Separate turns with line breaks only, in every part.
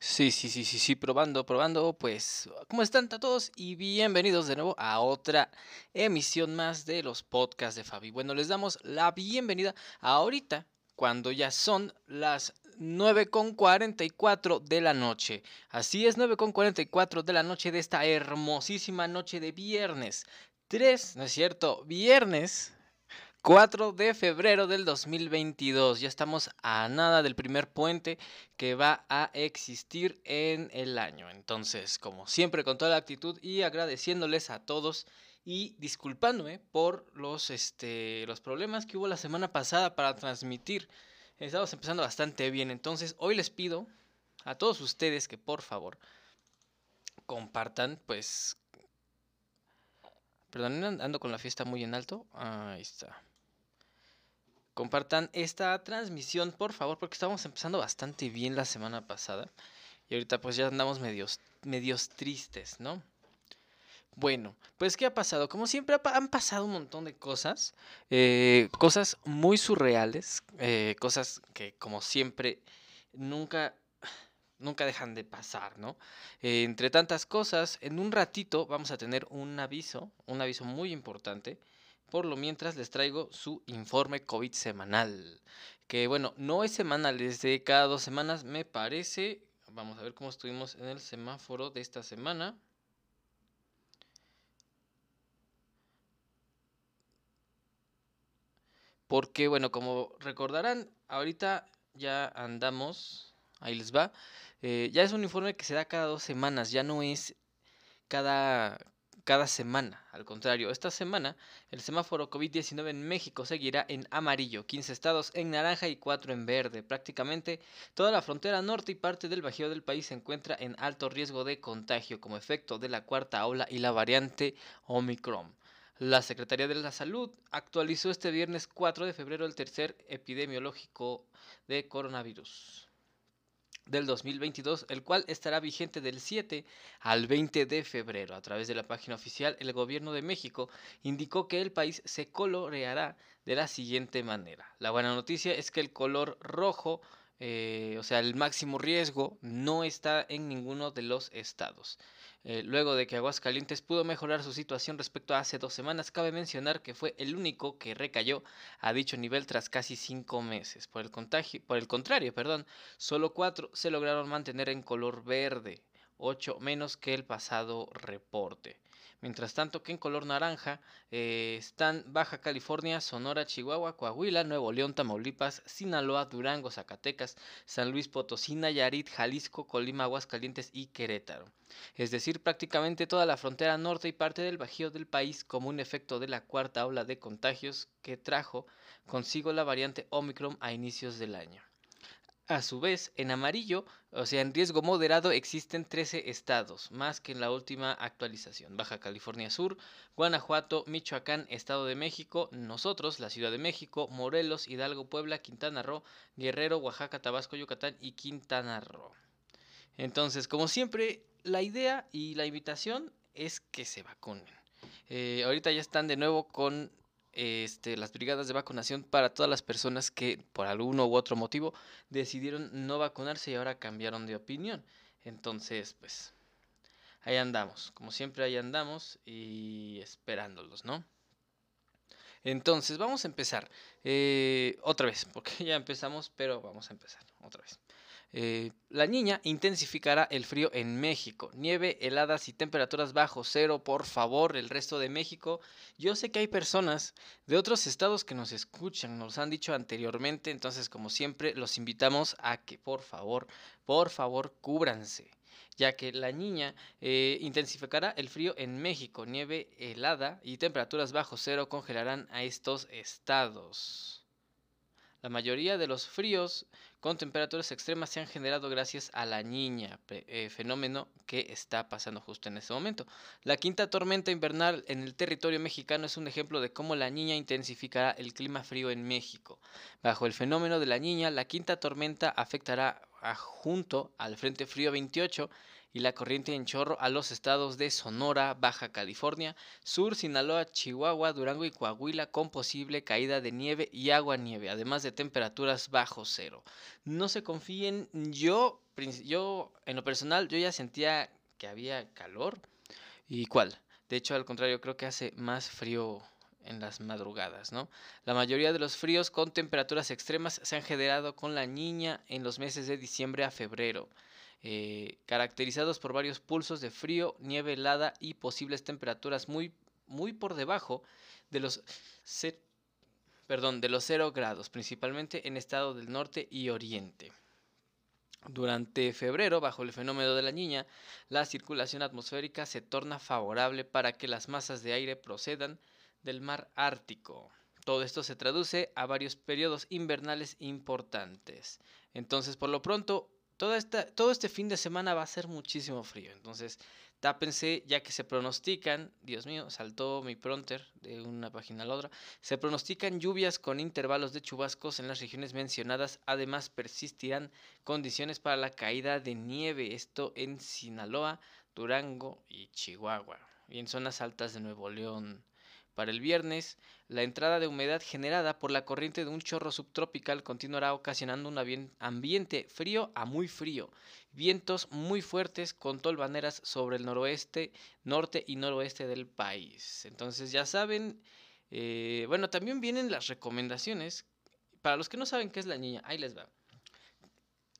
Sí, sí, sí, sí, sí, probando, probando. Pues, ¿cómo están todos? Y bienvenidos de nuevo a otra emisión más de los podcasts de Fabi. Bueno, les damos la bienvenida ahorita, cuando ya son las 9.44 de la noche. Así es, 9.44 de la noche de esta hermosísima noche de viernes. 3, ¿no es cierto? Viernes 4 de febrero del 2022. Ya estamos a nada del primer puente que va a existir en el año. Entonces, como siempre, con toda la actitud y agradeciéndoles a todos y disculpándome por los, este, los problemas que hubo la semana pasada para transmitir. Estamos empezando bastante bien. Entonces, hoy les pido a todos ustedes que por favor compartan, pues... Perdón, ando con la fiesta muy en alto. Ahí está compartan esta transmisión, por favor, porque estábamos empezando bastante bien la semana pasada. Y ahorita pues ya andamos medios, medios tristes, ¿no? Bueno, pues ¿qué ha pasado? Como siempre han pasado un montón de cosas, eh, cosas muy surreales, eh, cosas que como siempre nunca, nunca dejan de pasar, ¿no? Eh, entre tantas cosas, en un ratito vamos a tener un aviso, un aviso muy importante por lo mientras les traigo su informe COVID semanal. Que bueno, no es semanal, es de cada dos semanas, me parece. Vamos a ver cómo estuvimos en el semáforo de esta semana. Porque bueno, como recordarán, ahorita ya andamos, ahí les va. Eh, ya es un informe que se da cada dos semanas, ya no es cada, cada semana. Al contrario, esta semana el semáforo COVID-19 en México seguirá en amarillo, 15 estados en naranja y 4 en verde. Prácticamente toda la frontera norte y parte del bajío del país se encuentra en alto riesgo de contagio como efecto de la cuarta ola y la variante Omicron. La Secretaría de la Salud actualizó este viernes 4 de febrero el tercer epidemiológico de coronavirus del 2022, el cual estará vigente del 7 al 20 de febrero. A través de la página oficial, el gobierno de México indicó que el país se coloreará de la siguiente manera. La buena noticia es que el color rojo, eh, o sea, el máximo riesgo, no está en ninguno de los estados. Eh, luego de que Aguascalientes pudo mejorar su situación respecto a hace dos semanas, cabe mencionar que fue el único que recayó a dicho nivel tras casi cinco meses. Por el, contagio, por el contrario, perdón, solo cuatro se lograron mantener en color verde, ocho menos que el pasado reporte. Mientras tanto que en color naranja eh, están Baja California, Sonora, Chihuahua, Coahuila, Nuevo León, Tamaulipas, Sinaloa, Durango, Zacatecas, San Luis Potosí, Nayarit, Jalisco, Colima, Aguascalientes y Querétaro. Es decir, prácticamente toda la frontera norte y parte del bajío del país como un efecto de la cuarta ola de contagios que trajo consigo la variante Omicron a inicios del año. A su vez, en amarillo, o sea, en riesgo moderado, existen 13 estados, más que en la última actualización. Baja California Sur, Guanajuato, Michoacán, Estado de México, nosotros, la Ciudad de México, Morelos, Hidalgo, Puebla, Quintana Roo, Guerrero, Oaxaca, Tabasco, Yucatán y Quintana Roo. Entonces, como siempre, la idea y la invitación es que se vacunen. Eh, ahorita ya están de nuevo con este, las brigadas de vacunación para todas las personas que por alguno u otro motivo decidieron no vacunarse y ahora cambiaron de opinión. Entonces, pues, ahí andamos. Como siempre, ahí andamos y esperándolos, ¿no? Entonces, vamos a empezar. Eh, otra vez, porque ya empezamos, pero vamos a empezar otra vez. Eh, la niña intensificará el frío en México. Nieve, heladas y temperaturas bajo cero, por favor, el resto de México. Yo sé que hay personas de otros estados que nos escuchan, nos han dicho anteriormente, entonces como siempre los invitamos a que por favor, por favor, cúbranse ya que la niña eh, intensificará el frío en México. Nieve helada y temperaturas bajo cero congelarán a estos estados. La mayoría de los fríos con temperaturas extremas se han generado gracias a la niña, eh, fenómeno que está pasando justo en este momento. La quinta tormenta invernal en el territorio mexicano es un ejemplo de cómo la niña intensificará el clima frío en México. Bajo el fenómeno de la niña, la quinta tormenta afectará junto al Frente Frío 28 y la corriente en chorro a los estados de Sonora, Baja California, Sur, Sinaloa, Chihuahua, Durango y Coahuila con posible caída de nieve y agua nieve, además de temperaturas bajo cero. No se confíen, yo, yo en lo personal yo ya sentía que había calor. ¿Y cuál? De hecho, al contrario, creo que hace más frío en las madrugadas, ¿no? La mayoría de los fríos con temperaturas extremas se han generado con la niña en los meses de diciembre a febrero, eh, caracterizados por varios pulsos de frío, nieve helada y posibles temperaturas muy, muy por debajo de los, perdón, de los 0 grados, principalmente en estado del norte y oriente. Durante febrero, bajo el fenómeno de la niña, la circulación atmosférica se torna favorable para que las masas de aire procedan del mar Ártico. Todo esto se traduce a varios periodos invernales importantes. Entonces, por lo pronto, esta, todo este fin de semana va a ser muchísimo frío. Entonces, tápense ya que se pronostican, Dios mío, saltó mi pronter de una página a la otra, se pronostican lluvias con intervalos de chubascos en las regiones mencionadas. Además, persistirán condiciones para la caída de nieve, esto en Sinaloa, Durango y Chihuahua, y en zonas altas de Nuevo León. Para el viernes, la entrada de humedad generada por la corriente de un chorro subtropical continuará ocasionando un ambiente frío a muy frío, vientos muy fuertes con tolvaneras sobre el noroeste, norte y noroeste del país. Entonces ya saben, eh, bueno, también vienen las recomendaciones. Para los que no saben qué es la niña, ahí les va.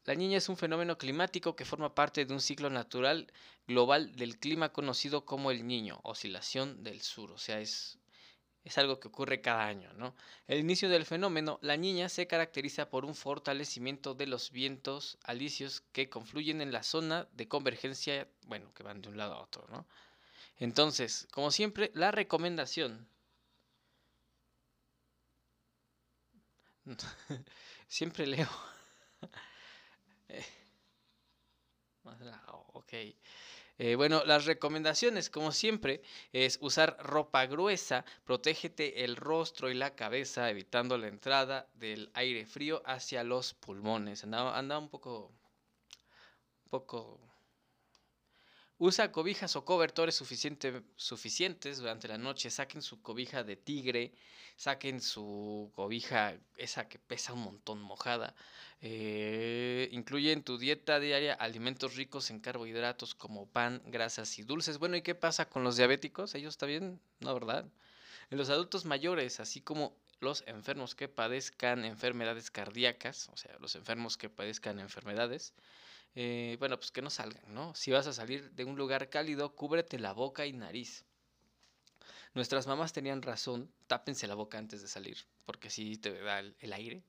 La niña es un fenómeno climático que forma parte de un ciclo natural global del clima conocido como el niño, oscilación del sur, o sea, es es algo que ocurre cada año, ¿no? El inicio del fenómeno, la niña se caracteriza por un fortalecimiento de los vientos alisios que confluyen en la zona de convergencia, bueno, que van de un lado a otro, ¿no? Entonces, como siempre, la recomendación. siempre leo. Eh, ok. Eh, bueno, las recomendaciones, como siempre, es usar ropa gruesa, protégete el rostro y la cabeza, evitando la entrada del aire frío hacia los pulmones. Anda, un poco, un poco Usa cobijas o cobertores suficientes durante la noche. Saquen su cobija de tigre, saquen su cobija, esa que pesa un montón mojada. Eh, incluye en tu dieta diaria alimentos ricos en carbohidratos como pan, grasas y dulces. Bueno, ¿y qué pasa con los diabéticos? ¿Ellos bien? No, ¿verdad? En los adultos mayores, así como los enfermos que padezcan enfermedades cardíacas, o sea, los enfermos que padezcan enfermedades, eh, bueno, pues que no salgan, ¿no? Si vas a salir de un lugar cálido, cúbrete la boca y nariz. Nuestras mamás tenían razón, tápense la boca antes de salir, porque si te da el, aire.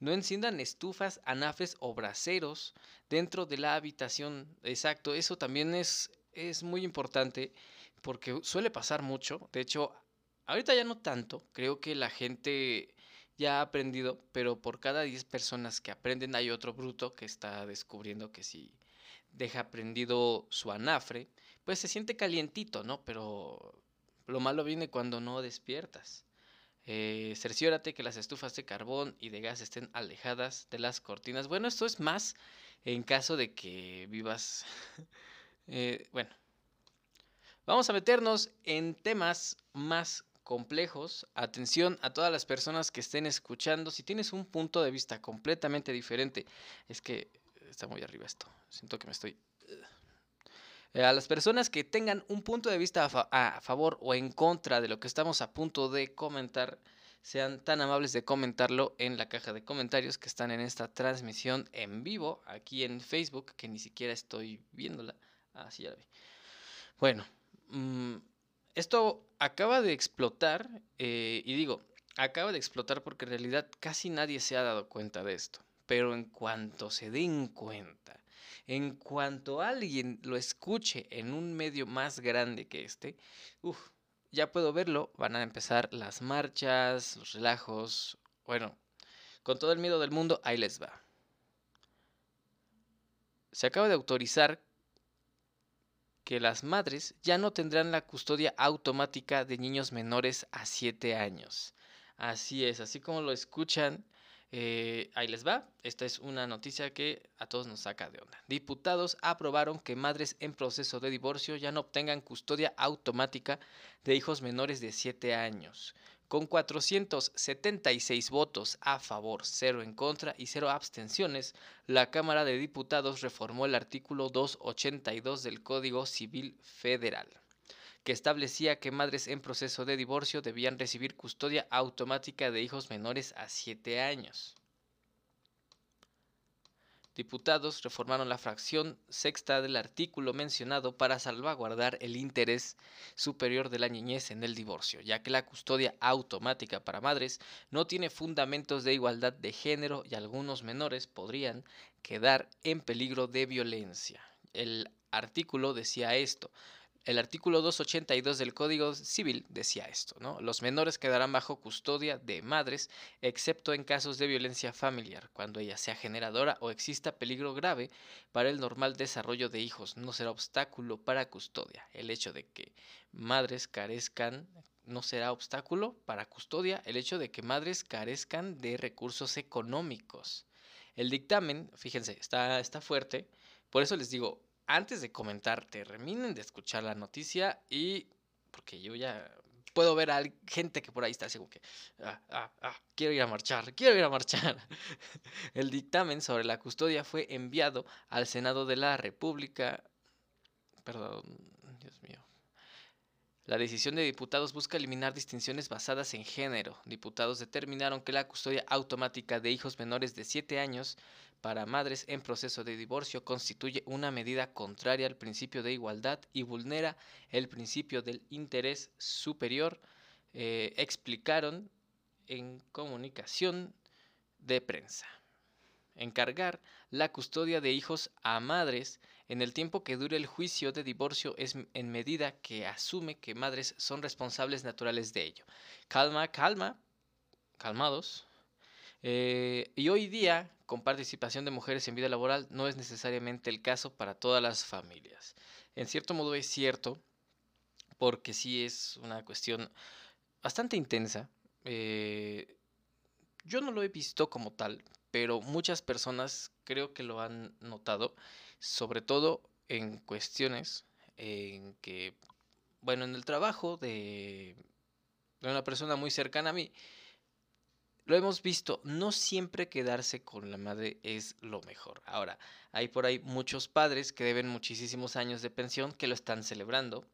No enciendan estufas, anafes o braseros dentro de la habitación. Exacto, eso también es, es muy importante porque suele pasar mucho. De hecho, ahorita ya no tanto. Creo que la gente ya ha aprendido, pero por cada 10 personas que aprenden hay otro bruto que está descubriendo que si deja prendido su anafre, pues se siente calientito, ¿no? Pero lo malo viene cuando no despiertas. Eh, cerciórate que las estufas de carbón y de gas estén alejadas de las cortinas. Bueno, esto es más en caso de que vivas... eh, bueno, vamos a meternos en temas más complejos. Atención a todas las personas que estén escuchando. Si tienes un punto de vista completamente diferente, es que está muy arriba esto. Siento que me estoy... Eh, a las personas que tengan un punto de vista a, favor o en contra de lo que estamos a punto de comentar, sean tan amables de comentarlo en la caja de comentarios que están en esta transmisión en vivo aquí en Facebook, que ni siquiera estoy viéndola. Ah, ya la vi. Bueno, mmm, esto acaba de explotar, eh, y digo, acaba de explotar porque en realidad casi nadie se ha dado cuenta de esto. Pero en cuanto se den cuenta, en cuanto alguien lo escuche en un medio más grande que este, uff, ya puedo verlo, van a empezar las marchas, los relajos, bueno, con todo el miedo del mundo, ahí les va. Se acaba de autorizar que las madres ya no tendrán la custodia automática de niños menores a 7 años. Así es, así como lo escuchan, Eh, ahí les va. Esta es una noticia que a todos nos saca de onda. Diputados aprobaron que madres en proceso de divorcio ya no obtengan custodia automática de hijos menores de 7 años. Con 476 votos a favor, 0 en contra y 0 abstenciones, la Cámara de Diputados reformó el artículo 282 del Código Civil Federal que establecía que madres en proceso de divorcio debían recibir custodia automática de hijos menores a 7 años. Diputados reformaron la fracción sexta del artículo mencionado para salvaguardar el interés superior de la niñez en el divorcio, ya que la custodia automática para madres no tiene fundamentos de igualdad de género y algunos menores podrían quedar en peligro de violencia. El artículo decía esto, el artículo 282 del Código Civil decía esto, ¿no? Los menores quedarán bajo custodia de madres, excepto en casos de violencia familiar, cuando ella sea generadora o exista peligro grave para el normal desarrollo de hijos. No será obstáculo para custodia. El hecho de que madres carezcan no será obstáculo para custodia el hecho de que madres carezcan de recursos económicos. El dictamen, fíjense, está, está fuerte. Por eso les digo, antes de comentar, terminen de escuchar la noticia y porque yo ya puedo ver a gente que por ahí está así como que, ah, ah, ah, quiero ir a marchar, quiero ir a marchar. El dictamen sobre la custodia fue enviado al Senado de la República, perdón, Dios mío. La decisión de diputados busca eliminar distinciones basadas en género. Diputados determinaron que la custodia automática de hijos menores de 7 años para madres en proceso de divorcio constituye una medida contraria al principio de igualdad y vulnera el principio del interés superior, eh, explicaron en comunicación de prensa. Encargar la custodia de hijos a madres en el tiempo que dure el juicio de divorcio es en medida que asume que madres son responsables naturales de ello. Calma, calma, calmados, eh, y hoy día, con participación de mujeres en vida laboral, no es necesariamente el caso para todas las familias. En cierto modo es cierto, porque sí es una cuestión bastante intensa. Eh, yo no lo he visto como tal, pero muchas personas creo que lo han notado, sobre todo en cuestiones en que, bueno, en el trabajo de, de una persona muy cercana a mí, lo hemos visto, no siempre quedarse con la madre es lo mejor. Ahora, hay por ahí muchos padres que deben muchísimos años de pensión que lo están celebrando,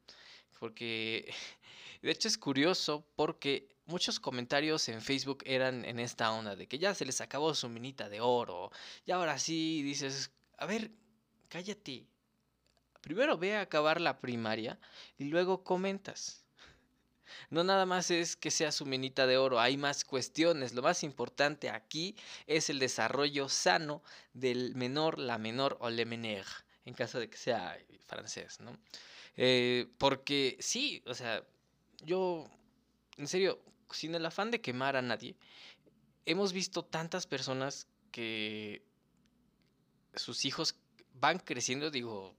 porque de hecho es curioso porque muchos comentarios en Facebook eran en esta onda de que ya se les acabó su minita de oro, y ahora sí dices, a ver, cállate. Primero ve a acabar la primaria y luego comentas. No nada más es que sea su minita de oro, hay más cuestiones. Lo más importante aquí es el desarrollo sano del menor, la menor o le menor, en caso de que sea francés, ¿no? Eh, porque sí, o sea, yo, en serio, sin el afán de quemar a nadie, hemos visto tantas personas que sus hijos van creciendo, digo,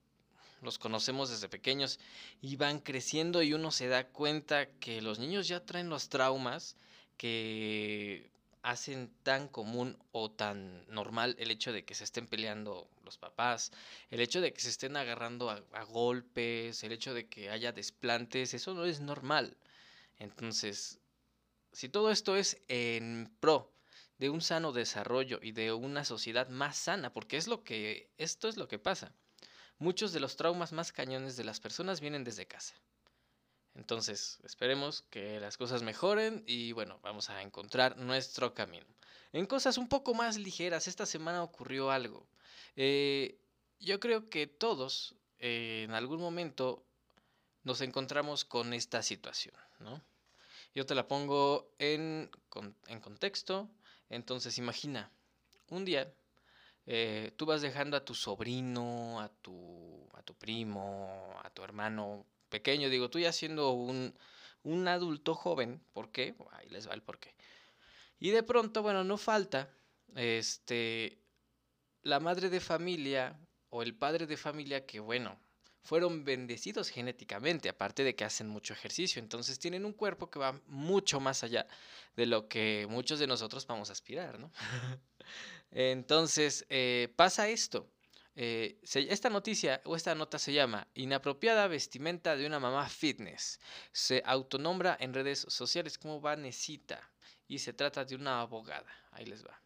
los conocemos desde pequeños y van creciendo y uno se da cuenta que los niños ya traen los traumas que hacen tan común o tan normal el hecho de que se estén peleando los papás, el hecho de que se estén agarrando a, golpes, el hecho de que haya desplantes, eso no es normal. Entonces, si todo esto es en pro de un sano desarrollo y de una sociedad más sana, porque es lo que esto es lo que pasa. Muchos de los traumas más cañones de las personas vienen desde casa. Entonces, esperemos que las cosas mejoren y bueno, vamos a encontrar nuestro camino. En cosas un poco más ligeras, esta semana ocurrió algo. Eh, yo creo que todos eh, en algún momento nos encontramos con esta situación, ¿no? Yo te la pongo en, en contexto. Entonces, imagina, un día eh, tú vas dejando a tu sobrino, a tu, a tu primo, a tu hermano pequeño, digo, tú ya siendo un, un adulto joven, ¿por qué? Ahí les va el por qué. Y de pronto, bueno, no falta, este, la madre de familia o el padre de familia que, bueno, fueron bendecidos genéticamente, aparte de que hacen mucho ejercicio. Entonces tienen un cuerpo que va mucho más allá de lo que muchos de nosotros vamos a aspirar, ¿no? Entonces eh, pasa esto. Eh, esta noticia o esta nota se llama Inapropiada vestimenta de una mamá fitness. Se autonombra en redes sociales como Vanesita y se trata de una abogada. Ahí les va.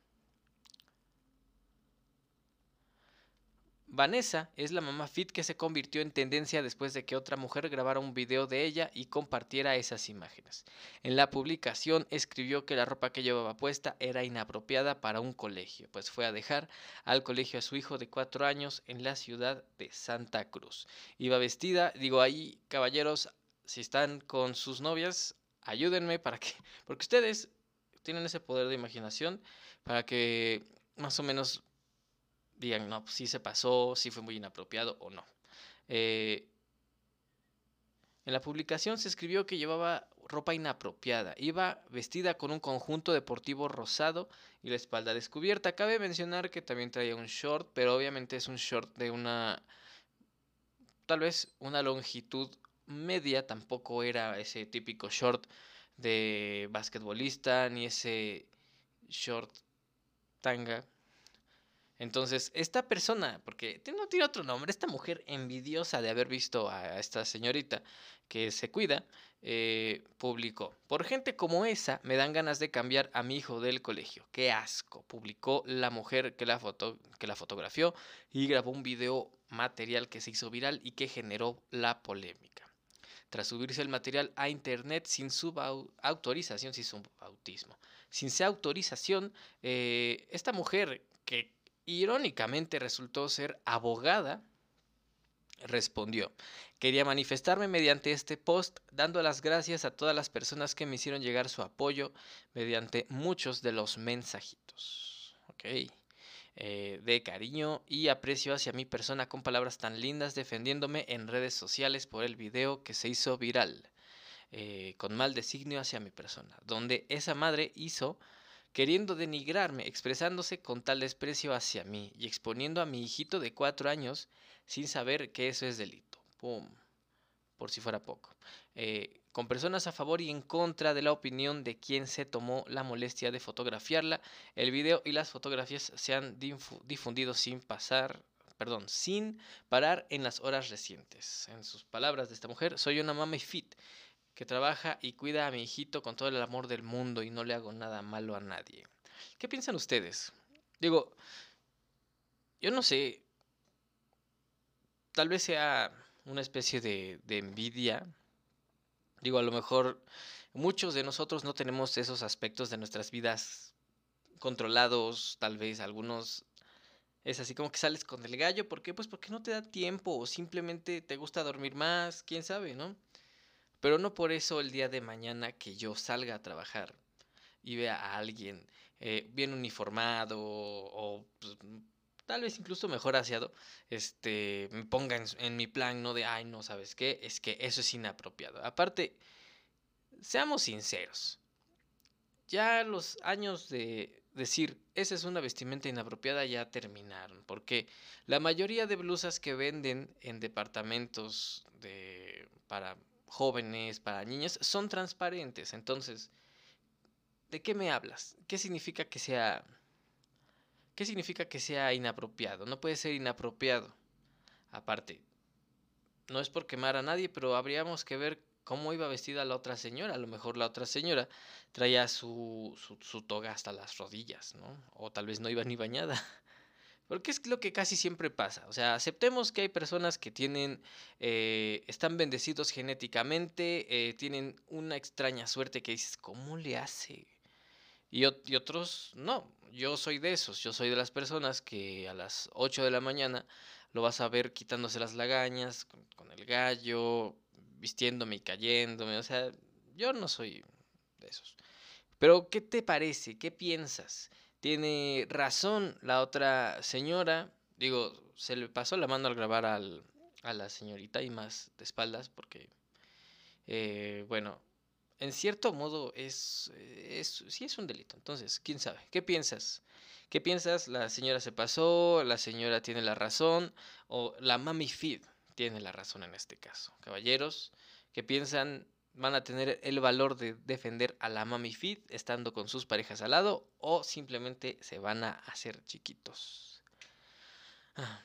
Vanessa es la mamá fit que se convirtió en tendencia después de que otra mujer grabara un video de ella y compartiera esas imágenes. En la publicación escribió que la ropa que llevaba puesta era inapropiada para un colegio, pues fue a dejar al colegio a su hijo de cuatro años en la ciudad de Santa Cruz. Iba vestida, digo ahí, caballeros, si están con sus novias, ayúdenme para que, porque ustedes tienen ese poder de imaginación para que más o menos digan, no, pues sí se pasó, sí fue muy inapropiado o no. Eh, en la publicación se escribió que llevaba ropa inapropiada. Iba vestida con un conjunto deportivo rosado y la espalda descubierta. Cabe mencionar que también traía un short, pero obviamente es un short de una, tal vez una longitud media. Tampoco era ese típico short de basquetbolista ni ese short tanga entonces, esta persona, porque no tiene otro nombre, esta mujer envidiosa de haber visto a esta señorita que se cuida, eh, publicó, por gente como esa me dan ganas de cambiar a mi hijo del colegio. Qué asco, publicó la mujer que la, foto, que la fotografió y grabó un video material que se hizo viral y que generó la polémica. Tras subirse el material a internet sin su autorización, sin su bautismo, sin su autorización, eh, esta mujer irónicamente resultó ser abogada, respondió, quería manifestarme mediante este post dando las gracias a todas las personas que me hicieron llegar su apoyo mediante muchos de los mensajitos. Eh, de cariño y aprecio hacia mi persona con palabras tan lindas defendiéndome en redes sociales por el video que se hizo viral. Eh, con mal designio hacia mi persona, donde esa madre hizo queriendo denigrarme, expresándose con tal desprecio hacia mí y exponiendo a mi hijito de cuatro años sin saber que eso es delito. ¡Pum! Por si fuera poco. Eh, con personas a favor y en contra de la opinión de quien se tomó la molestia de fotografiarla, el video y las fotografías se han difundido sin pasar, perdón, sin parar en las horas recientes. En sus palabras de esta mujer, soy una mami fit que trabaja y cuida a mi hijito con todo el amor del mundo y no le hago nada malo a nadie. ¿Qué piensan ustedes? Digo, yo no sé, tal vez sea una especie de, de envidia. Digo, a lo mejor muchos de nosotros no tenemos esos aspectos de nuestras vidas controlados, tal vez algunos es así como que sales con el gallo, ¿por qué? Pues porque no te da tiempo o simplemente te gusta dormir más, quién sabe, ¿no? Pero no por eso el día de mañana que yo salga a trabajar y vea a alguien eh, bien uniformado o pues, tal vez incluso mejor aseado, este, me ponga en, mi plan, no de, ay, no, ¿sabes qué? Es que eso es inapropiado. Aparte, seamos sinceros, ya los años de decir, esa es una vestimenta inapropiada ya terminaron, porque la mayoría de blusas que venden en departamentos de, para jóvenes, para niños, son transparentes. Entonces, ¿de qué me hablas? ¿Qué significa que sea... ¿Qué significa que sea inapropiado? No puede ser inapropiado. Aparte, no es por quemar a nadie, pero habríamos que ver cómo iba vestida la otra señora. A lo mejor la otra señora traía su, su, su toga hasta las rodillas, ¿no? O tal vez no iba ni bañada. Porque es lo que casi siempre pasa. O sea, aceptemos que hay personas que tienen, eh, están bendecidos genéticamente, eh, tienen una extraña suerte que dices, ¿cómo le hace? Y, otros no. Yo soy de esos. Yo soy de las personas que a las 8 de la mañana lo vas a ver quitándose las lagañas, con, con el gallo, vistiéndome y cayéndome. O sea, yo no soy de esos. Pero, ¿qué te parece? ¿Qué piensas? Tiene razón la otra señora. Digo, se le pasó la mano al grabar al, a la señorita y más de espaldas porque, eh, bueno, en cierto modo es, es, sí es un delito. Entonces, ¿quién sabe? ¿Qué piensas? ¿Qué piensas? ¿La señora se pasó? ¿La señora tiene la razón? ¿O la mami feed? tiene la razón en este caso. Caballeros que piensan van a tener el valor de defender a la Mami Fit estando con sus parejas al lado o simplemente se van a hacer chiquitos. Ah.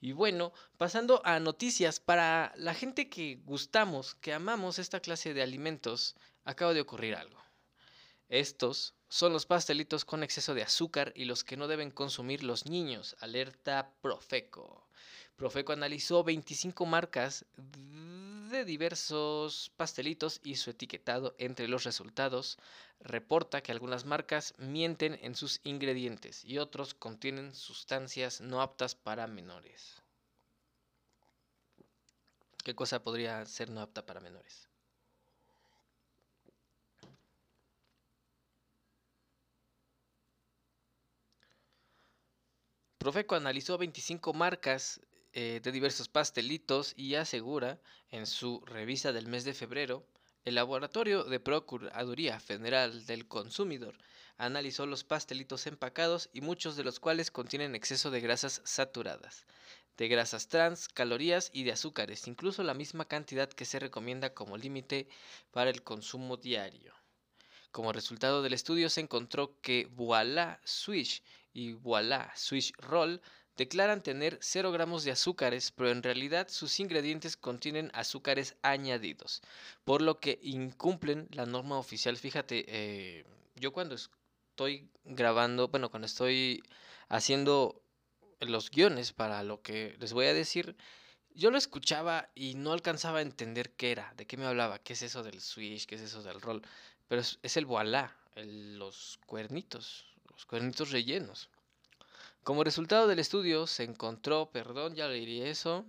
Y bueno, pasando a noticias, para la gente que gustamos, que amamos esta clase de alimentos, acaba de ocurrir algo. Estos son los pastelitos con exceso de azúcar y los que no deben consumir los niños. Alerta Profeco. Profeco analizó 25 marcas de diversos pastelitos y su etiquetado entre los resultados reporta que algunas marcas mienten en sus ingredientes y otros contienen sustancias no aptas para menores. ¿Qué cosa podría ser no apta para menores? Profeco analizó 25 marcas eh, de diversos pastelitos y asegura en su revista del mes de febrero, el Laboratorio de Procuraduría Federal del Consumidor analizó los pastelitos empacados y muchos de los cuales contienen exceso de grasas saturadas, de grasas trans, calorías y de azúcares, incluso la misma cantidad que se recomienda como límite para el consumo diario. Como resultado del estudio se encontró que Voila Swish y Voila Swish Roll declaran tener 0 gramos de azúcares, pero en realidad sus ingredientes contienen azúcares añadidos, por lo que incumplen la norma oficial. Fíjate, eh, yo cuando estoy grabando, bueno, cuando estoy haciendo los guiones para lo que les voy a decir, yo lo escuchaba y no alcanzaba a entender qué era, de qué me hablaba, qué es eso del switch, qué es eso del roll, pero es, el voilà, los cuernitos, los cuernitos rellenos. Como resultado del estudio se encontró, perdón, ya le diría eso.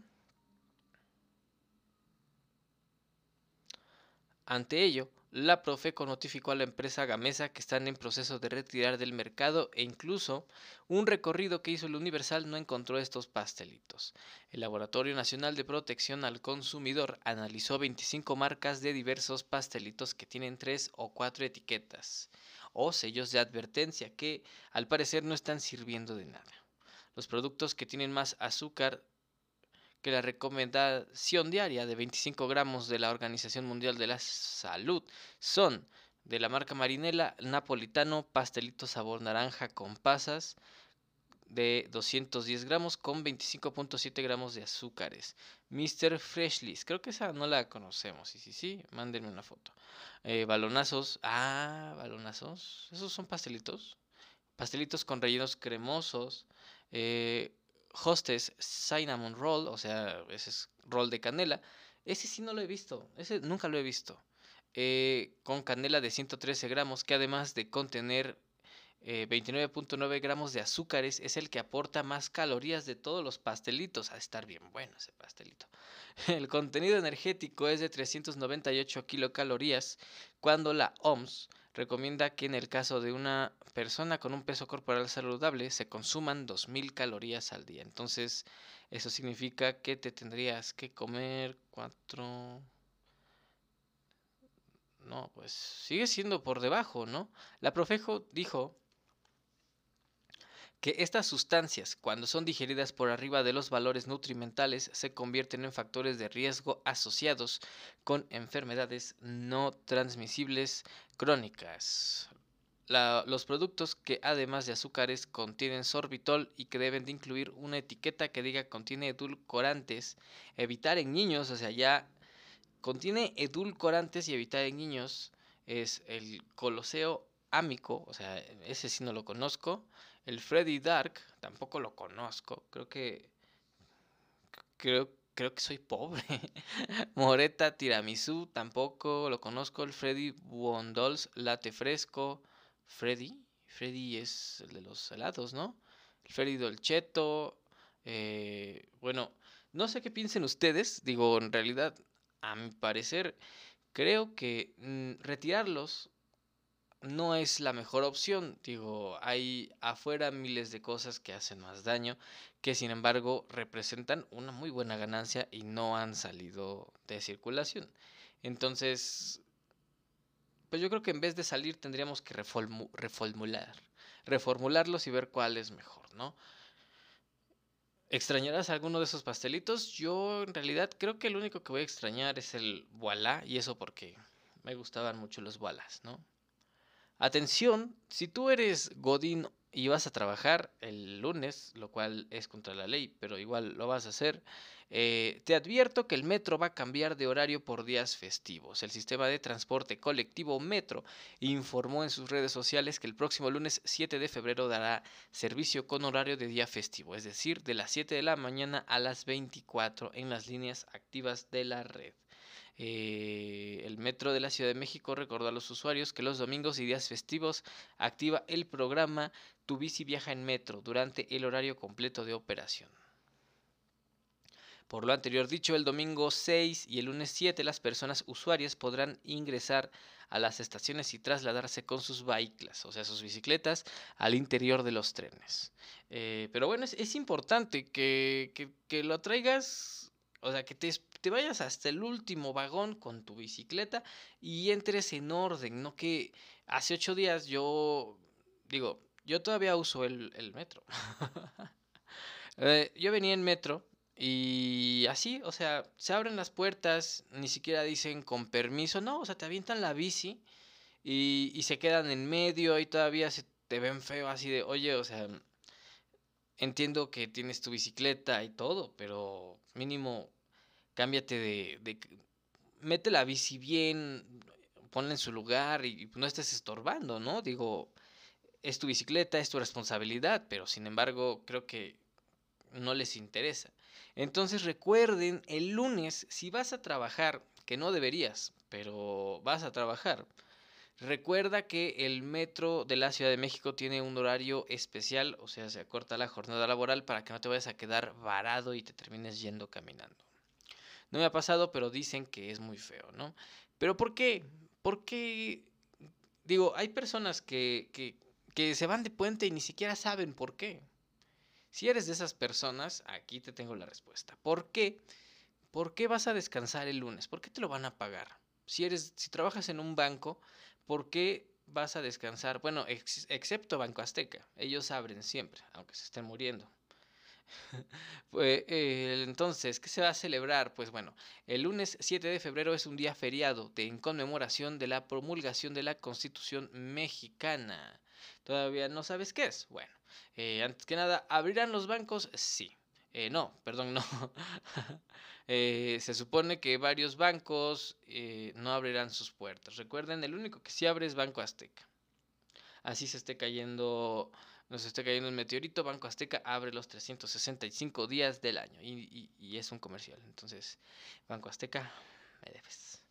Ante ello, la Profeco notificó a la empresa Gamesa que están en proceso de retirar del mercado e incluso un recorrido que hizo el Universal no encontró estos pastelitos. El Laboratorio Nacional de Protección al Consumidor analizó 25 marcas de diversos pastelitos que tienen tres o cuatro etiquetas o sellos de advertencia que al parecer no están sirviendo de nada. Los productos que tienen más azúcar que la recomendación diaria de 25 gramos de la Organización Mundial de la Salud son de la marca Marinela, Napolitano, pastelito sabor naranja con pasas de 210 gramos con 25.7 gramos de azúcares. Mr. Freshlies, creo que esa no la conocemos. Sí, sí, sí, mándenme una foto. Eh, balonazos. Ah, balonazos. ¿Esos son pastelitos? Pastelitos con rellenos cremosos. Eh, Hostess Cinnamon Roll, o sea, ese es roll de canela. Ese sí no lo he visto. Ese nunca lo he visto. Eh, con canela de 113 gramos, que además de contener 29.9 eh, gramos de azúcares, es el que aporta más calorías de todos los pastelitos. A estar bien bueno ese pastelito. El contenido energético es de 398 kilocalorías, cuando la OMS recomienda que en el caso de una persona con un peso corporal saludable se consuman 2.000 calorías al día. Entonces, eso significa que te tendrías que comer 4... No, pues sigue siendo por debajo, ¿no? La Profejo dijo que estas sustancias, cuando son digeridas por arriba de los valores nutrimentales, se convierten en factores de riesgo asociados con enfermedades no transmisibles crónicas. los productos que además de azúcares contienen sorbitol y que deben de incluir una etiqueta que diga contiene edulcorantes, evitar en niños, o sea, ya contiene edulcorantes y evitar en niños es el coloseo ámico, o sea, ese sí no lo conozco, el Freddy Dark, tampoco lo conozco. Creo que. Creo, creo que soy pobre. Moreta Tiramisu, tampoco lo conozco. El Freddy Wondols Latte Fresco. Freddy. Freddy es el de los helados, ¿no? El Freddy Dolcetto. Eh, bueno, no sé qué piensen ustedes. Digo, en realidad, a mi parecer, creo que mm, retirarlos no es la mejor opción. Digo, hay afuera miles de cosas que hacen más daño, que sin embargo representan una muy buena ganancia y no han salido de circulación. Entonces, pues yo creo que en vez de salir tendríamos que reformular, reformularlos y ver cuál es mejor, ¿no? ¿Extrañarás alguno de esos pastelitos? Yo en realidad creo que el único que voy a extrañar es el voilà, y eso porque me gustaban mucho los voilas, ¿no? Atención, si tú eres Godín y vas a trabajar el lunes, lo cual es contra la ley, pero igual lo vas a hacer, eh, te advierto que el metro va a cambiar de horario por días festivos. El sistema de transporte colectivo Metro informó en sus redes sociales que el próximo lunes 7 de febrero dará servicio con horario de día festivo, es decir, de las 7 de la mañana a las 24 en las líneas activas de la red. Eh, el Metro de la Ciudad de México recordó a los usuarios que los domingos y días festivos activa el programa Tu bici viaja en metro durante el horario completo de operación. Por lo anterior dicho, el domingo 6 y el lunes 7 las personas usuarias podrán ingresar a las estaciones y trasladarse con sus vehículos, o sea, sus bicicletas, al interior de los trenes. Eh, pero bueno, es, importante que, que, lo traigas, o sea, que te, te, vayas hasta el último vagón con tu bicicleta y entres en orden, no que hace ocho días yo, digo, yo todavía uso el, el metro. Eh, yo venía en metro y así, o sea, se abren las puertas, ni siquiera dicen con permiso, no, o sea, te avientan la bici y, y se quedan en medio y todavía se te ven feo así de, oye, o sea, entiendo que tienes tu bicicleta y todo, pero mínimo cámbiate de, de mete la bici bien, ponla en su lugar y no estés estorbando, ¿no? Digo, es tu bicicleta, es tu responsabilidad, pero sin embargo creo que no les interesa. Entonces recuerden, el lunes, si vas a trabajar, que no deberías, pero vas a trabajar, recuerda que el metro de la Ciudad de México tiene un horario especial, o sea, se acorta la jornada laboral para que no te vayas a quedar varado y te termines yendo caminando. No me ha pasado, pero dicen que es muy feo, ¿no? Pero ¿por qué? Porque, digo, hay personas que, que, que se van de puente y ni siquiera saben por qué. Si eres de esas personas, aquí te tengo la respuesta. ¿Por qué? ¿Por qué vas a descansar el lunes? ¿Por qué te lo van a pagar? Si eres, si trabajas en un banco, ¿por qué vas a descansar? Bueno, excepto Banco Azteca, ellos abren siempre, aunque se estén muriendo. pues, entonces, ¿qué se va a celebrar? Pues bueno, el lunes 7 de febrero es un día feriado de, en conmemoración de la promulgación de la Constitución mexicana. ¿Todavía no sabes qué es? Bueno, eh, antes que nada, ¿abrirán los bancos? Sí. Eh, no, perdón, no. Eh, se supone que varios bancos no abrirán sus puertas. Recuerden, el único que sí abre es Banco Azteca. Así se esté cayendo, nos esté cayendo un meteorito, Banco Azteca abre los 365 días del año y, y es un comercial. Entonces, Banco Azteca, me debes.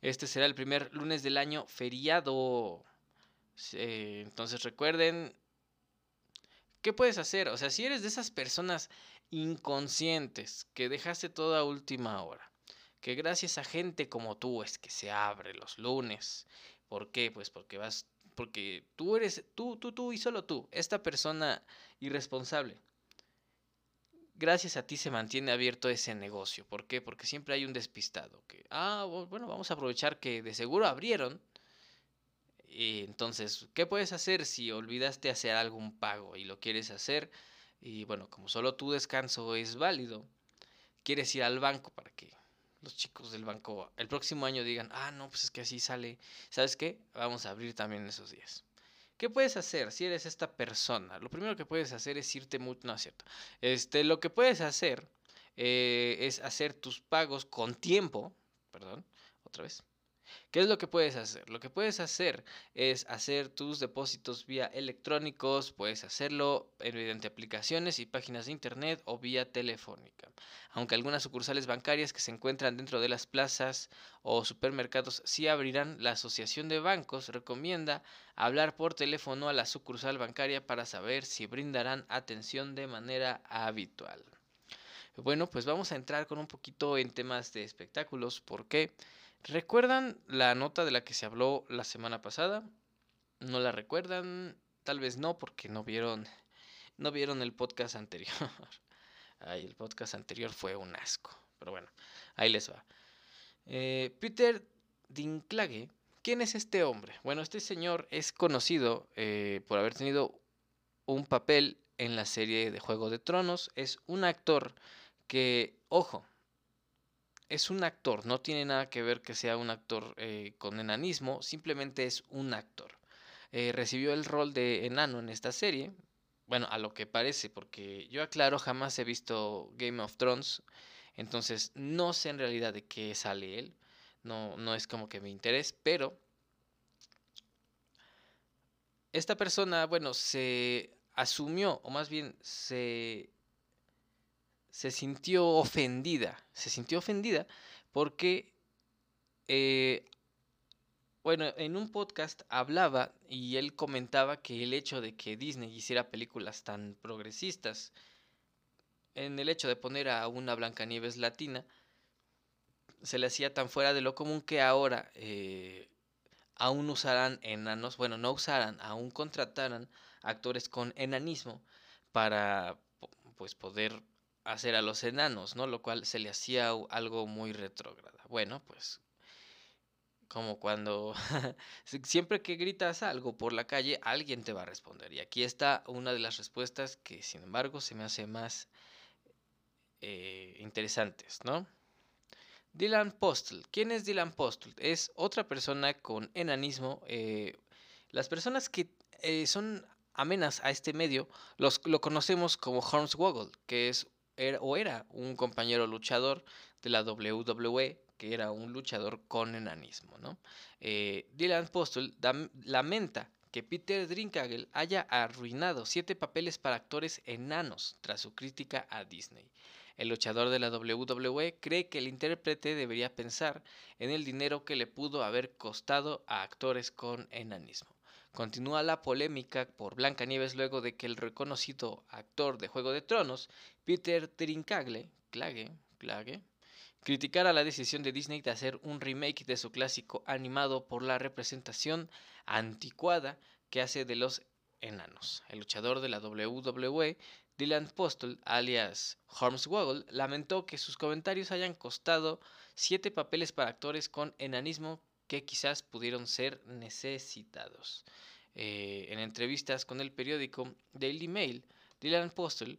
Este será el primer lunes del año feriado. entonces recuerden, ¿qué puedes hacer? O sea, si eres de esas personas inconscientes que dejaste toda última hora, que gracias a gente como tú es que se abre los lunes. ¿Por qué? Pues porque vas, porque tú eres, tú, tú, tú y solo tú, esta persona irresponsable. Gracias a ti se mantiene abierto ese negocio. ¿Por qué? Porque siempre hay un despistado que, ah, bueno, vamos a aprovechar que de seguro abrieron entonces, ¿qué puedes hacer si olvidaste hacer algún pago y lo quieres hacer? Y bueno, como solo tu descanso es válido, quieres ir al banco para que los chicos del banco el próximo año digan, ah, no, pues es que así sale. ¿Sabes qué? Vamos a abrir también esos días. ¿Qué puedes hacer si eres esta persona? Lo primero que puedes hacer es irte muy... No, es cierto. Este, lo que puedes hacer eh, es hacer tus pagos con tiempo. Perdón, otra vez ¿Qué es lo que puedes hacer? Lo que puedes hacer es hacer tus depósitos vía electrónicos, puedes hacerlo mediante aplicaciones y páginas de internet o vía telefónica. Aunque algunas sucursales bancarias que se encuentran dentro de las plazas o supermercados sí abrirán, la Asociación de Bancos recomienda hablar por teléfono a la sucursal bancaria para saber si brindarán atención de manera habitual. Bueno, pues vamos a entrar con un poquito en temas de espectáculos. ¿Por qué? ¿Recuerdan la nota de la que se habló la semana pasada? ¿No la recuerdan? Tal vez no, porque no vieron, no vieron el podcast anterior. Ay, el podcast anterior fue un asco. Pero bueno, ahí les va. Eh, Peter Dinklage, ¿quién es este hombre? Bueno, este señor es conocido eh, por haber tenido un papel en la serie de Juego de Tronos. Es un actor que, ojo, es un actor, no tiene nada que ver que sea un actor eh, con enanismo, simplemente es un actor. Eh, recibió el rol de enano en esta serie, bueno, a lo que parece, porque yo aclaro, jamás he visto Game of Thrones, entonces no sé en realidad de qué sale él, no, no es como que me interese, pero esta persona, bueno, se asumió, o más bien se, se sintió ofendida, se sintió ofendida porque, eh, bueno, en un podcast hablaba y él comentaba que el hecho de que Disney hiciera películas tan progresistas, en el hecho de poner a una Blancanieves latina, se le hacía tan fuera de lo común que ahora eh, aún usaran enanos, bueno, no usaran, aún contrataran actores con enanismo para pues poder hacer a los enanos, ¿no? Lo cual se le hacía algo muy retrógrada. Bueno, pues como cuando siempre que gritas algo por la calle, alguien te va a responder. Y aquí está una de las respuestas que, sin embargo, se me hace más eh, interesantes, ¿no? Dylan Postle. ¿Quién es Dylan Postle? Es otra persona con enanismo. Eh, las personas que eh, son amenas a este medio los, lo conocemos como Hornswoggle, que es era, o era un compañero luchador de la WWE, que era un luchador con enanismo. ¿no? Eh, Dylan Postle lamenta que Peter Drinkagel haya arruinado siete papeles para actores enanos tras su crítica a Disney. El luchador de la WWE cree que el intérprete debería pensar en el dinero que le pudo haber costado a actores con enanismo. Continúa la polémica por Blancanieves luego de que el reconocido actor de Juego de Tronos, Peter Trincagle, Clague, Clague, criticara la decisión de Disney de hacer un remake de su clásico animado por la representación anticuada que hace de los enanos. El luchador de la WWE Dylan Postle, alias Hornswoggle, lamentó que sus comentarios hayan costado siete papeles para actores con enanismo que quizás pudieron ser necesitados. Eh, en entrevistas con el periódico Daily Mail, Dylan Postle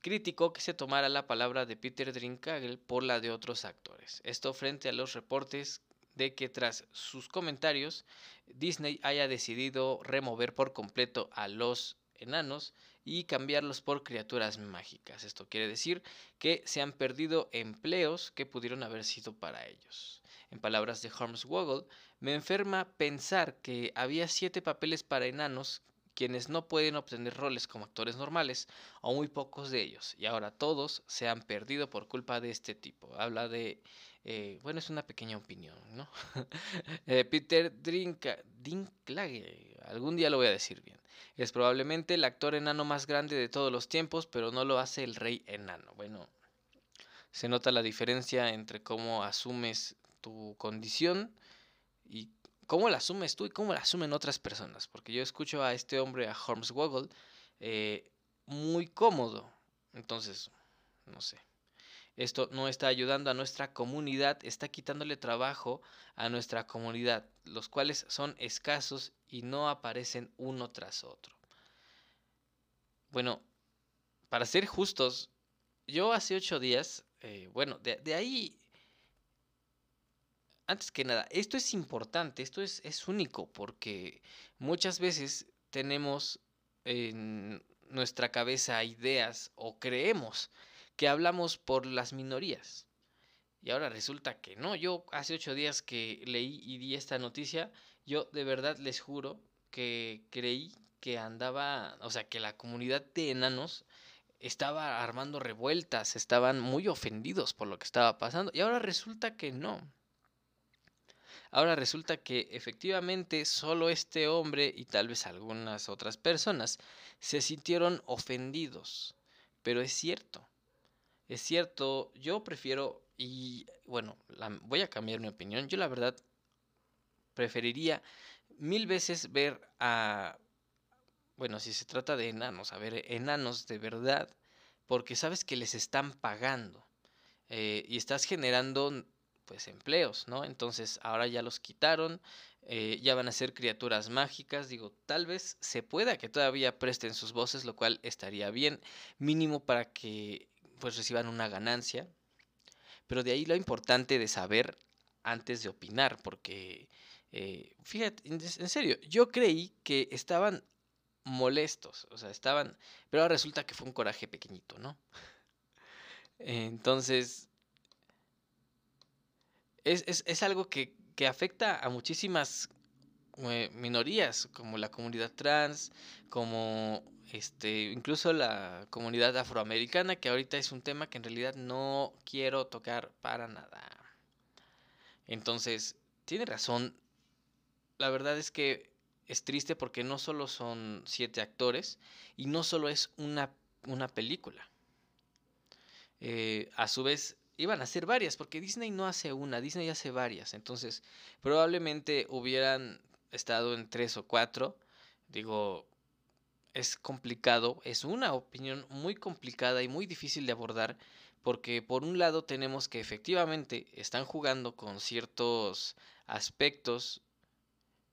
criticó que se tomara la palabra de Peter Drinkagel por la de otros actores. Esto frente a los reportes de que tras sus comentarios Disney haya decidido remover por completo a los enanos y cambiarlos por criaturas mágicas. Esto quiere decir que se han perdido empleos que pudieron haber sido para ellos. En palabras de Holmes Woggle, me enferma pensar que había siete papeles para enanos quienes no pueden obtener roles como actores normales, o muy pocos de ellos, y ahora todos se han perdido por culpa de este tipo. Habla de, eh, bueno, es una pequeña opinión, ¿no? Eh, Peter Dinklage, algún día lo voy a decir bien. Es probablemente el actor enano más grande de todos los tiempos, pero no lo hace el rey enano. Bueno, se nota la diferencia entre cómo asumes tu condición y cómo la asumes tú y cómo la asumen otras personas. Porque yo escucho a este hombre, a Holmes Woggle, eh, muy cómodo. Entonces, no sé. Esto no está ayudando a nuestra comunidad, está quitándole trabajo a nuestra comunidad, los cuales son escasos y no aparecen uno tras otro. Bueno, para ser justos, yo hace ocho días, eh, bueno, de, ahí, antes que nada, esto es importante, esto es, es único, porque muchas veces tenemos en nuestra cabeza ideas o creemos que hablamos por las minorías. Y ahora resulta que no. Yo hace ocho días que leí y di esta noticia, yo de verdad les juro que creí que andaba, o sea, que la comunidad de enanos estaba armando revueltas, estaban muy ofendidos por lo que estaba pasando. Y ahora resulta que no. Ahora resulta que efectivamente solo este hombre y tal vez algunas otras personas se sintieron ofendidos. Pero es cierto. Es cierto, yo prefiero, y bueno, voy a cambiar mi opinión, yo la verdad preferiría mil veces ver a, bueno, si se trata de enanos, a ver, enanos de verdad, porque sabes que les están pagando eh, y estás generando pues empleos, ¿no? Entonces ahora ya los quitaron, eh, ya van a ser criaturas mágicas, digo, tal vez se pueda que todavía presten sus voces, lo cual estaría bien, mínimo para que pues reciban una ganancia, pero de ahí lo importante de saber antes de opinar, porque eh, fíjate, en serio, yo creí que estaban molestos, o sea, estaban, pero ahora resulta que fue un coraje pequeñito, ¿no? Entonces, es, algo que, afecta a muchísimas eh, minorías, como la comunidad trans, como este, incluso la comunidad afroamericana, que ahorita es un tema que en realidad no quiero tocar para nada. Entonces, tiene razón. La verdad es que es triste porque no solo son siete actores y no solo es una, una película. Eh, a su vez, iban a ser varias, porque Disney no hace una, Disney hace varias. Entonces, probablemente hubieran estado en tres o cuatro. Digo, es complicado, es una opinión muy complicada y muy difícil de abordar, porque por un lado tenemos que efectivamente están jugando con ciertos aspectos,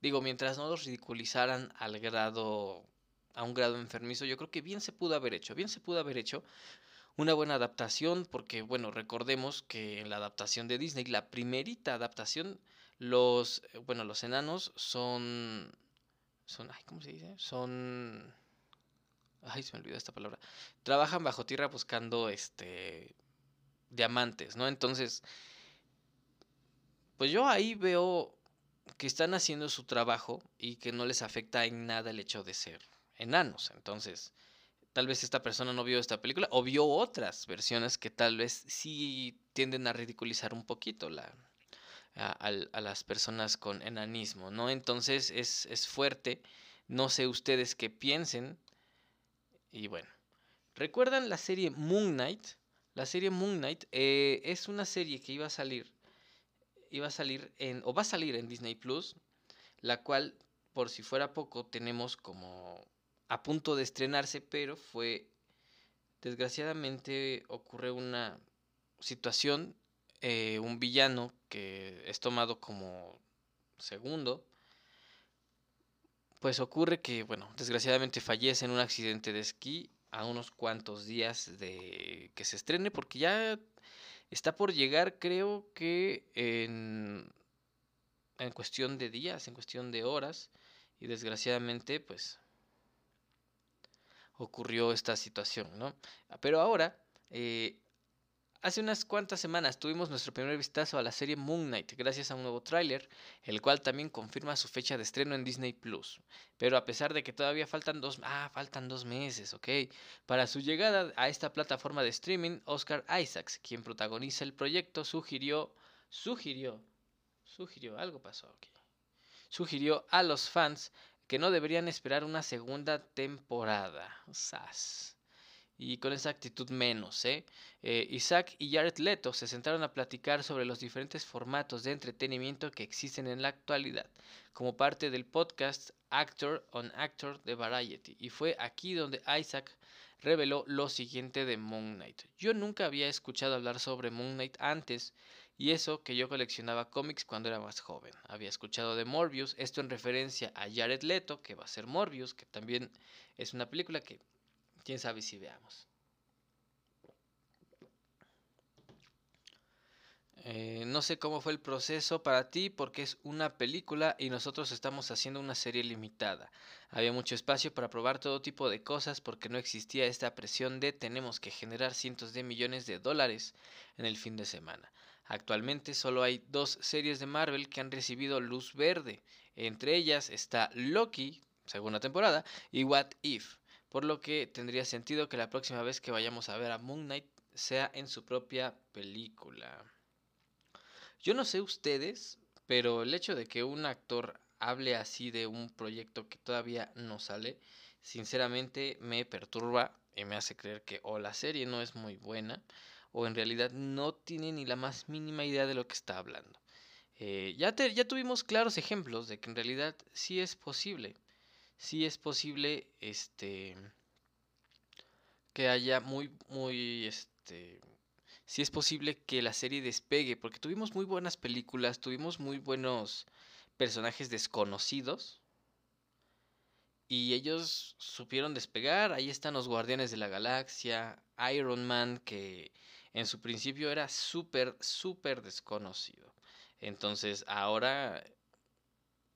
digo, mientras no los ridiculizaran al grado, a un grado enfermizo, yo creo que bien se pudo haber hecho, bien se pudo haber hecho, una buena adaptación, porque bueno, recordemos que en la adaptación de Disney, la primerita adaptación, los, eh, bueno, los enanos son, son, ay, ¿cómo se dice? Son, ay, se me olvidó esta palabra, trabajan bajo tierra buscando, este, diamantes, ¿no? Entonces, pues yo ahí veo que están haciendo su trabajo y que no les afecta en nada el hecho de ser enanos, entonces tal vez esta persona no vio esta película o vio otras versiones que tal vez sí tienden a ridiculizar un poquito a, las personas con enanismo, ¿no? Entonces es, es, fuerte, no sé ustedes qué piensen. Y bueno, ¿recuerdan la serie Moon Knight? La serie Moon Knight eh, es una serie que iba a salir, iba a salir en, o va a salir en Disney Plus, la cual, por si fuera poco, tenemos como a punto de estrenarse, pero fue desgraciadamente ocurre una situación, eh, un villano que es tomado como segundo, pues ocurre que, bueno, desgraciadamente fallece en un accidente de esquí a unos cuantos días de que se estrene, porque ya está por llegar, creo que en, en cuestión de días, en cuestión de horas, y desgraciadamente, pues ocurrió esta situación, ¿no? Pero ahora, eh, hace unas cuantas semanas tuvimos nuestro primer vistazo a la serie Moon Knight gracias a un nuevo tráiler, el cual también confirma su fecha de estreno en Disney Plus. Pero a pesar de que todavía faltan dos, ah, faltan dos meses, ok, para su llegada a esta plataforma de streaming, Oscar Isaacs, quien protagoniza el proyecto, sugirió, sugirió, sugirió, algo pasó aquí, sugirió a los fans que no deberían esperar una segunda temporada. Sas. Y con esa actitud menos, ¿eh? ¿eh? Isaac y Jared Leto se sentaron a platicar sobre los diferentes formatos de entretenimiento que existen en la actualidad, como parte del podcast Actor on Actor de Variety. Y fue aquí donde Isaac reveló lo siguiente de Moon Knight. Yo nunca había escuchado hablar sobre Moon Knight antes y eso que yo coleccionaba cómics cuando era más joven. Había escuchado de Morbius, esto en referencia a Jared Leto, que va a ser Morbius, que también es una película que quién sabe si veamos. Eh, no sé cómo fue el proceso para ti porque es una película y nosotros estamos haciendo una serie limitada. Había mucho espacio para probar todo tipo de cosas porque no existía esta presión de tenemos que generar cientos de millones de dólares en el fin de semana. Actualmente solo hay dos series de Marvel que han recibido luz verde. Entre ellas está Loki, segunda temporada, y What If. Por lo que tendría sentido que la próxima vez que vayamos a ver a Moon Knight sea en su propia película. Yo no sé ustedes, pero el hecho de que un actor hable así de un proyecto que todavía no sale, sinceramente me perturba y me hace creer que o la serie no es muy buena o en realidad no tiene ni la más mínima idea de lo que está hablando. Eh, ya, ya tuvimos claros ejemplos de que en realidad sí es posible, sí es posible este, que haya muy, muy, este, si es posible que la serie despegue, porque tuvimos muy buenas películas, tuvimos muy buenos personajes desconocidos. Y ellos supieron despegar, ahí están los Guardianes de la Galaxia, Iron Man, que en su principio era súper, súper desconocido. Entonces ahora,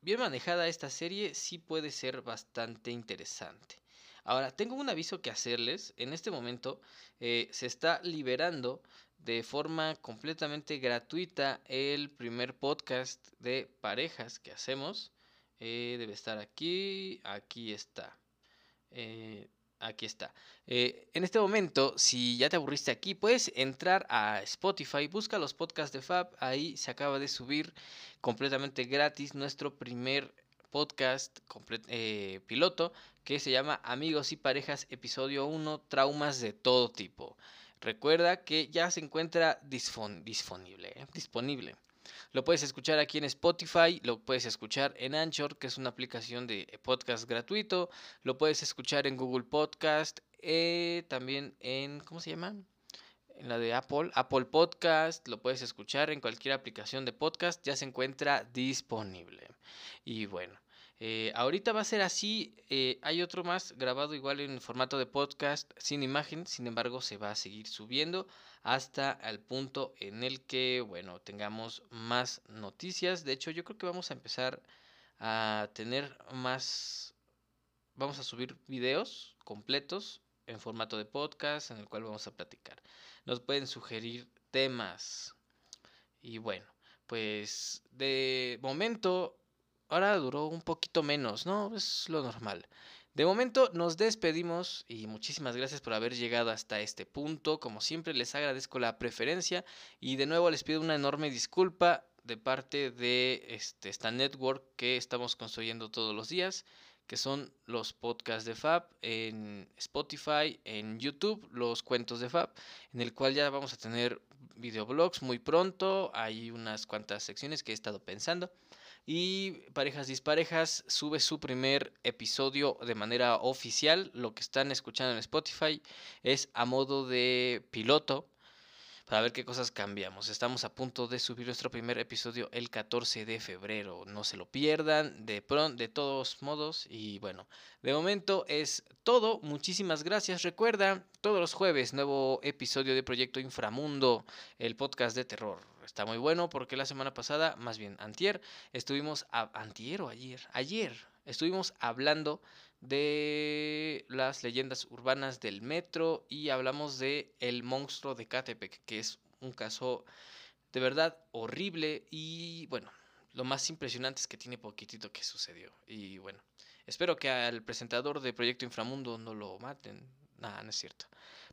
bien manejada esta serie, sí puede ser bastante interesante. Ahora, tengo un aviso que hacerles. En este momento eh, se está liberando de forma completamente gratuita el primer podcast de parejas que hacemos. Eh, debe estar aquí, aquí está. Eh, aquí está. en este momento, si ya te aburriste aquí, puedes entrar a Spotify, busca los podcasts de Fab, ahí se acaba de subir completamente gratis nuestro primer podcast eh, piloto que se llama Amigos y Parejas, episodio 1, Traumas de todo tipo. Recuerda que ya se encuentra disponible, ¿eh? disponible. Lo puedes escuchar aquí en Spotify, lo puedes escuchar en Anchor, que es una aplicación de podcast gratuito, lo puedes escuchar en Google Podcast, eh, también en, ¿cómo se llama? En la de Apple, Apple Podcast, lo puedes escuchar en cualquier aplicación de podcast, ya se encuentra disponible. Y bueno, eh, ahorita va a ser así. Eh, hay otro más grabado igual en formato de podcast sin imagen. Sin embargo, se va a seguir subiendo hasta el punto en el que, bueno, tengamos más noticias. De hecho, yo creo que vamos a empezar a tener más... Vamos a subir videos completos en formato de podcast en el cual vamos a platicar. Nos pueden sugerir temas. Y bueno, pues de momento ahora duró un poquito menos, ¿no? Es lo normal. De momento nos despedimos y muchísimas gracias por haber llegado hasta este punto. Como siempre les agradezco la preferencia y de nuevo les pido una enorme disculpa de parte de este, esta network que estamos construyendo todos los días, que son los podcasts de Fab en Spotify, en YouTube, los cuentos de Fab, en el cual ya vamos a tener videoblogs muy pronto. Hay unas cuantas secciones que he estado pensando. Y Parejas Disparejas sube su primer episodio de manera oficial. Lo que están escuchando en Spotify es a modo de piloto para ver qué cosas cambiamos. Estamos a punto de subir nuestro primer episodio el 14 de febrero. No se lo pierdan de pronto, de todos modos. Y bueno, de momento es todo. Muchísimas gracias. Recuerda, todos los jueves, nuevo episodio de Proyecto Inframundo, el podcast de terror. Está muy bueno porque la semana pasada, más bien antier, estuvimos a, antier o ayer, ayer estuvimos hablando de las leyendas urbanas del metro y hablamos de el monstruo de Catepec, que es un caso de verdad horrible y bueno, lo más impresionante es que tiene poquitito que sucedió y bueno, espero que al presentador de Proyecto Inframundo no lo maten, nada, no es cierto.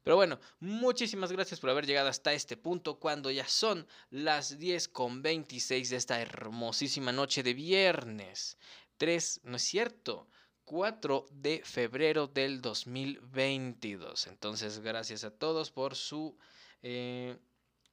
Pero bueno, muchísimas gracias por haber llegado hasta este punto cuando ya son las 10 con 26 de esta hermosísima noche de viernes. 3, no es cierto, 4 de febrero del 2022. Entonces, gracias a todos por su... Eh,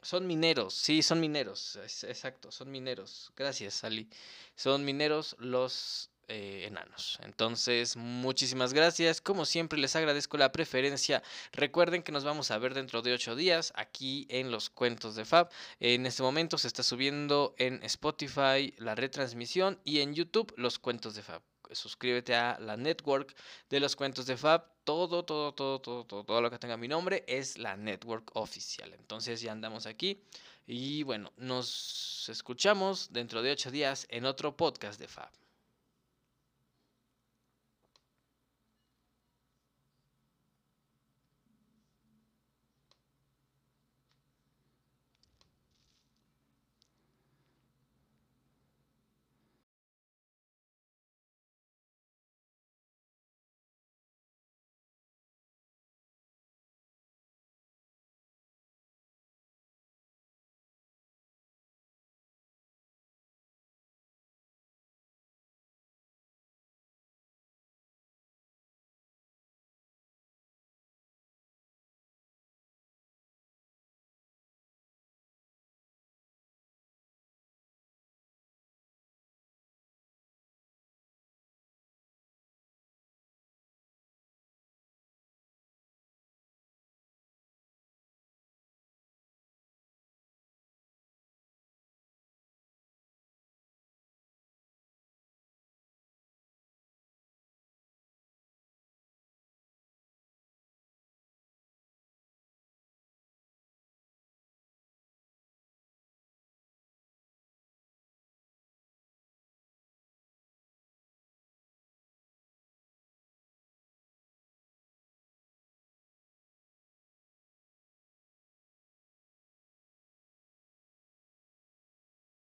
son mineros, sí, son mineros, exacto, son mineros. Gracias, Ali. Son mineros los eh, enanos. Entonces, muchísimas gracias. Como siempre, les agradezco la preferencia. Recuerden que nos vamos a ver dentro de ocho días aquí en los cuentos de Fab. En este momento se está subiendo en Spotify la retransmisión y en YouTube los cuentos de Fab suscríbete a la network de los cuentos de Fab. Todo, todo, todo, todo, todo, todo lo que tenga mi nombre es la network oficial. Entonces ya andamos aquí. Y bueno, nos escuchamos dentro de ocho días en otro podcast de Fab.